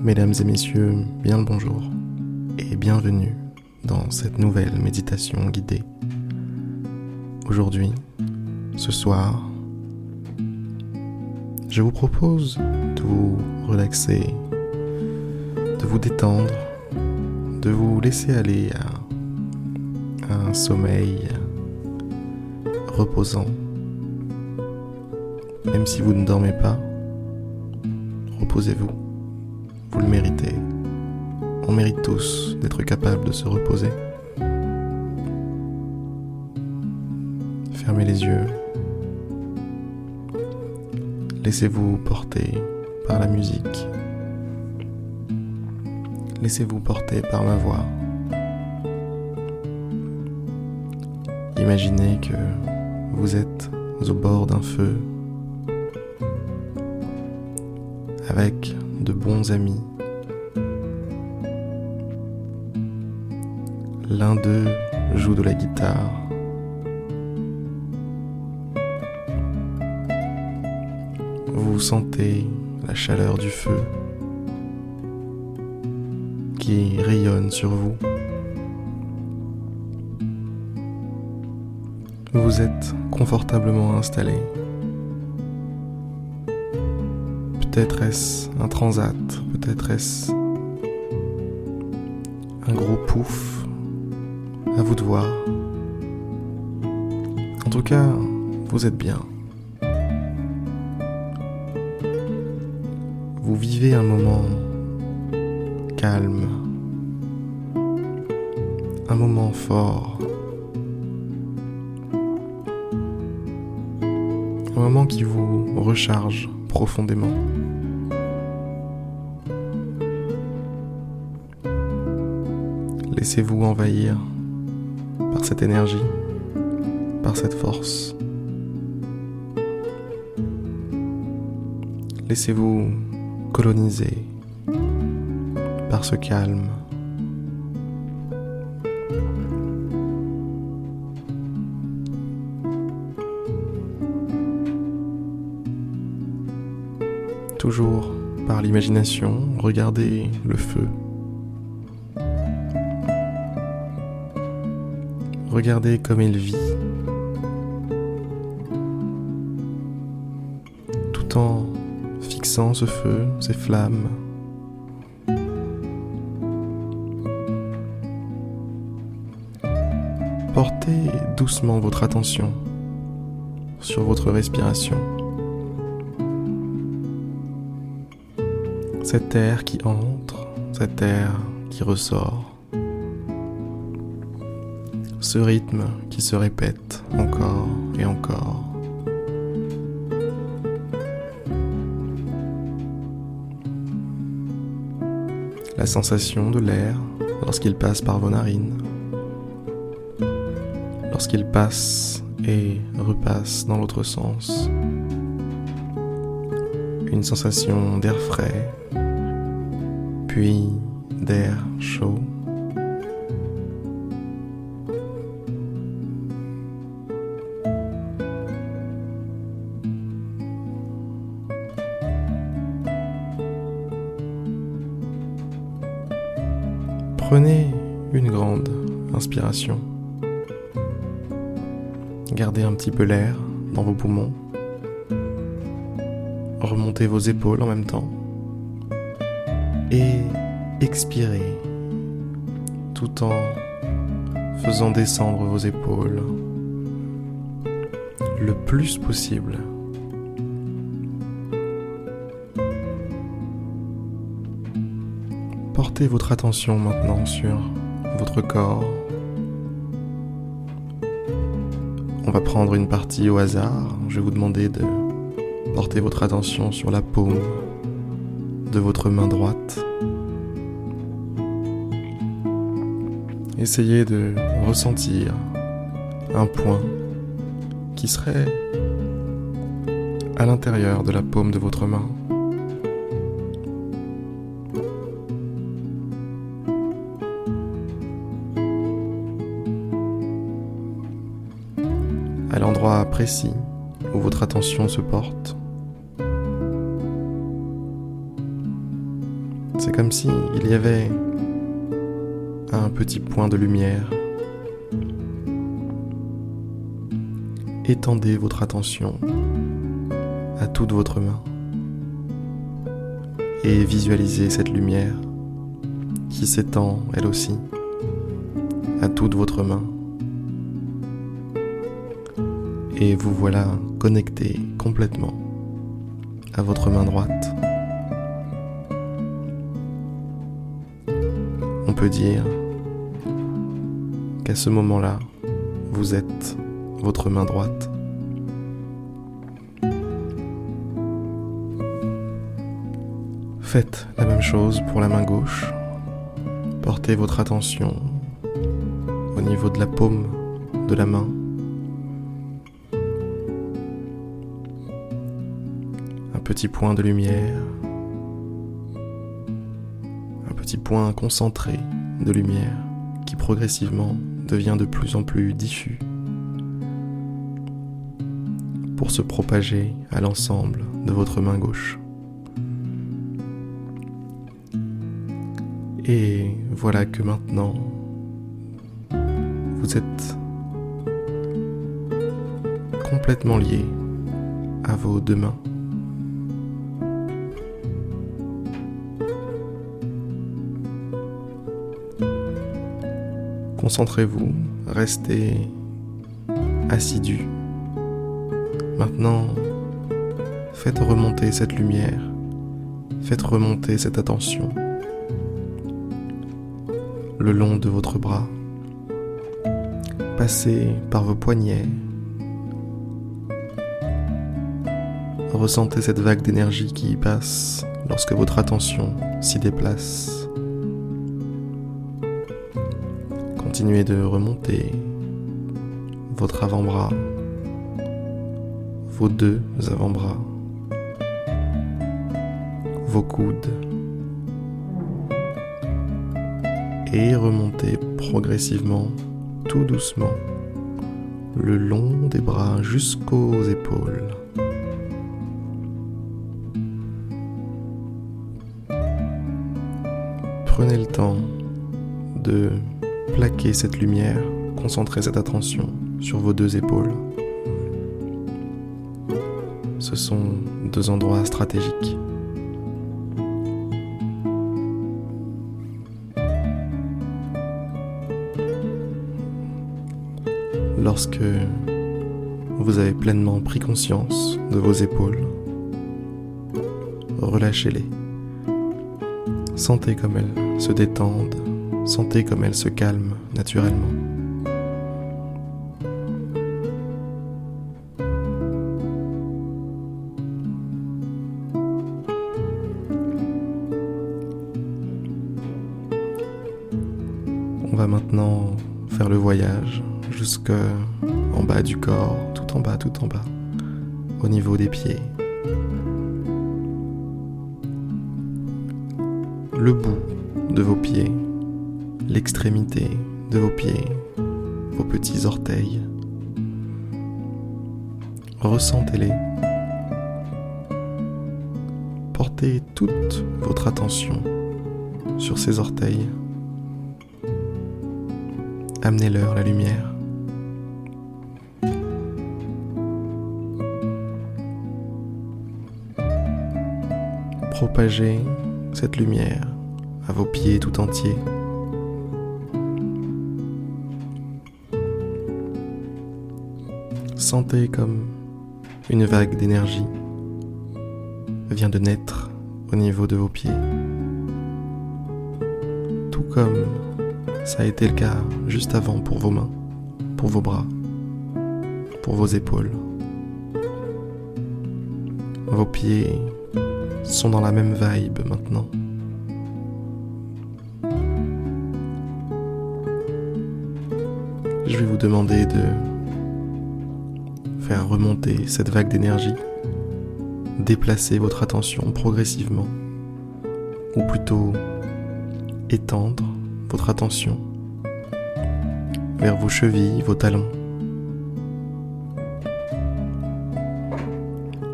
Mesdames et messieurs, bien le bonjour et bienvenue dans cette nouvelle méditation guidée. Aujourd'hui, ce soir, je vous propose de vous relaxer, de vous détendre, de vous laisser aller à un sommeil reposant. Même si vous ne dormez pas, reposez-vous. Vous le méritez. On mérite tous d'être capable de se reposer. Fermez les yeux. Laissez-vous porter par la musique. Laissez-vous porter par ma voix. Imaginez que vous êtes au bord d'un feu avec de bons amis. L'un d'eux joue de la guitare. Vous sentez la chaleur du feu qui rayonne sur vous. Vous êtes confortablement installé. Peut-être est-ce un transat, peut-être est-ce un gros pouf. À vous de voir. En tout cas, vous êtes bien. Vous vivez un moment calme, un moment fort, un moment qui vous recharge profondément. Laissez-vous envahir par cette énergie, par cette force. Laissez-vous coloniser par ce calme. Toujours par l'imagination, regardez le feu. Regardez comme il vit. Tout en fixant ce feu, ces flammes. Portez doucement votre attention sur votre respiration. Cet air qui entre, cet air qui ressort. Ce rythme qui se répète encore et encore. La sensation de l'air lorsqu'il passe par vos narines. Lorsqu'il passe et repasse dans l'autre sens. Une sensation d'air frais, puis d'air chaud. Prenez une grande inspiration. Gardez un petit peu l'air dans vos poumons. Remontez vos épaules en même temps. Et expirez tout en faisant descendre vos épaules le plus possible. Portez votre attention maintenant sur votre corps. On va prendre une partie au hasard. Je vais vous demander de porter votre attention sur la paume de votre main droite. Essayez de ressentir un point qui serait à l'intérieur de la paume de votre main. Précis où votre attention se porte. C'est comme si il y avait un petit point de lumière. Étendez votre attention à toute votre main et visualisez cette lumière qui s'étend elle aussi à toute votre main. Et vous voilà connecté complètement à votre main droite. On peut dire qu'à ce moment-là, vous êtes votre main droite. Faites la même chose pour la main gauche. Portez votre attention au niveau de la paume de la main. Petit point de lumière. Un petit point concentré de lumière qui progressivement devient de plus en plus diffus pour se propager à l'ensemble de votre main gauche. Et voilà que maintenant, vous êtes complètement lié à vos deux mains. Concentrez-vous, restez assidu. Maintenant, faites remonter cette lumière, faites remonter cette attention le long de votre bras. Passez par vos poignets. Ressentez cette vague d'énergie qui y passe lorsque votre attention s'y déplace. Continuez de remonter votre avant-bras, vos deux avant-bras, vos coudes, et remontez progressivement, tout doucement, le long des bras jusqu'aux épaules. Prenez le temps de plaquer cette lumière, concentrer cette attention sur vos deux épaules. Ce sont deux endroits stratégiques. lorsque vous avez pleinement pris conscience de vos épaules. Relâchez-les. Sentez comme elles se détendent, sentez comme elles se calment naturellement. On va maintenant faire le voyage jusque en bas du corps, tout en bas, tout en bas, au niveau des pieds. Le bout de vos pieds, l'extrémité de vos pieds, vos petits orteils. Ressentez-les. Portez toute votre attention sur ces orteils. Amenez-leur la lumière. Propagez cette lumière à vos pieds tout entiers. Sentez comme une vague d'énergie vient de naître au niveau de vos pieds. Tout comme ça a été le cas juste avant pour vos mains, pour vos bras, pour vos épaules. Vos pieds sont dans la même vibe maintenant. Je vais vous demander de remonter cette vague d'énergie, déplacer votre attention progressivement, ou plutôt étendre votre attention vers vos chevilles, vos talons.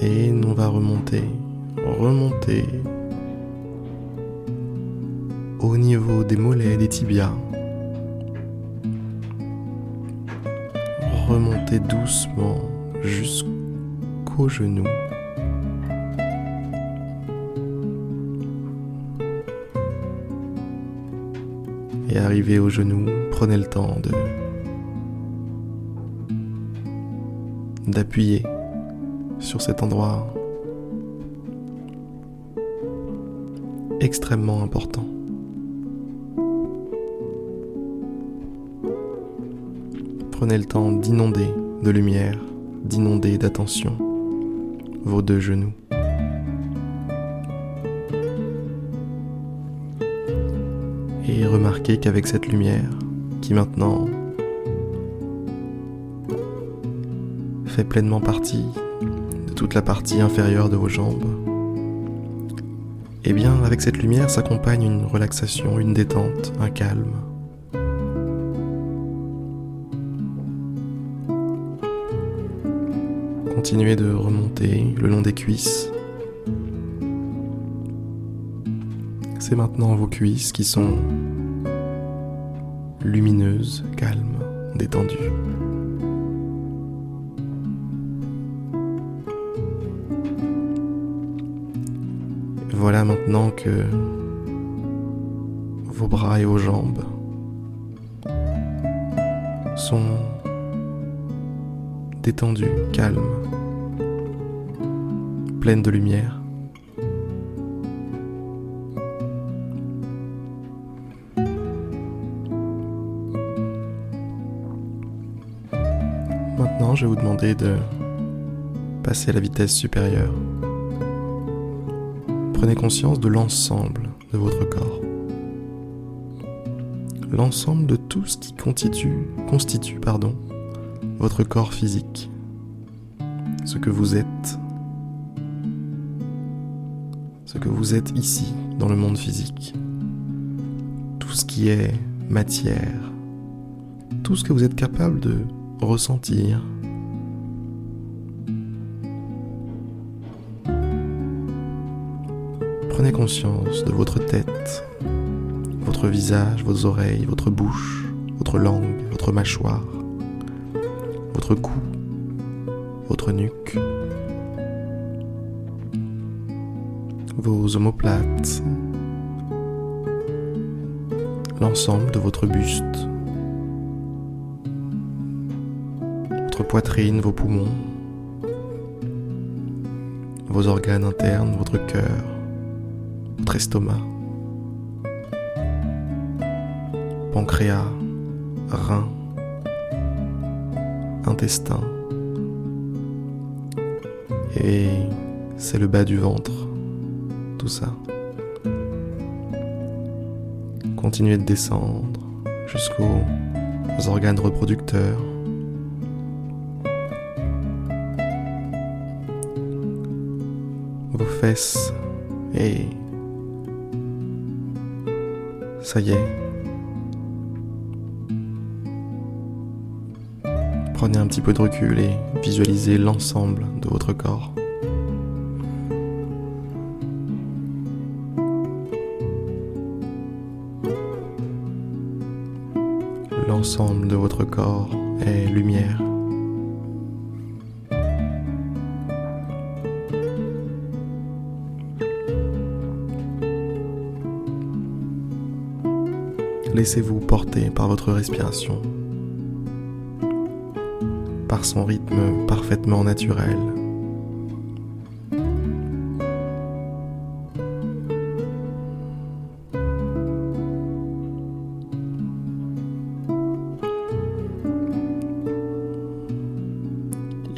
Et on va remonter remonter au niveau des mollets et des tibias. Remontez doucement jusqu'aux genoux. Et arrivez aux genoux, prenez le temps de d'appuyer sur cet endroit extrêmement important. Prenez le temps d'inonder de lumière, d'inonder d'attention vos deux genoux. Et remarquez qu'avec cette lumière, qui maintenant fait pleinement partie de toute la partie inférieure de vos jambes, eh bien avec cette lumière s'accompagne une relaxation, une détente, un calme. Continuez de remonter le long des cuisses. C'est maintenant vos cuisses qui sont lumineuses, calmes, détendues. Voilà maintenant que vos bras et vos jambes sont détendus, calmes, pleines de lumière. Maintenant, je vais vous demander de passer à la vitesse supérieure prenez conscience de l'ensemble de votre corps. L'ensemble de tout ce qui constitue, constitue pardon, votre corps physique. Ce que vous êtes. Ce que vous êtes ici dans le monde physique. Tout ce qui est matière. Tout ce que vous êtes capable de ressentir, Prenez conscience de votre tête, votre visage, vos oreilles, votre bouche, votre langue, votre mâchoire, votre cou, votre nuque, vos omoplates, l'ensemble de votre buste, votre poitrine, vos poumons, vos organes internes, votre cœur, votre estomac, pancréas, rein, intestin. Et c'est le bas du ventre, tout ça. Continuez de descendre jusqu'aux organes reproducteurs. Vos fesses et ça y est. Prenez un petit peu de recul et visualisez l'ensemble de votre corps. L'ensemble de votre corps est lumière. Laissez-vous porter par votre respiration, son rythme parfaitement naturel.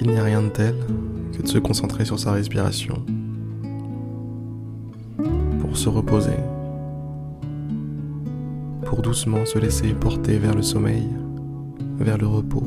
Il n'y a rien de tel que de se concentrer sur sa respiration pour se reposer pour doucement se laisser porter vers le sommeil, vers le repos.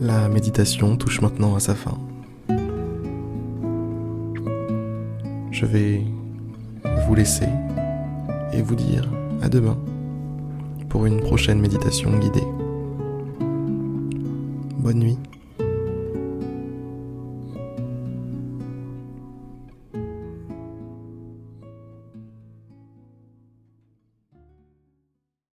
La méditation touche maintenant à sa fin. je vais vous laisser et vous dire à demain pour une prochaine méditation guidée. Bonne nuit.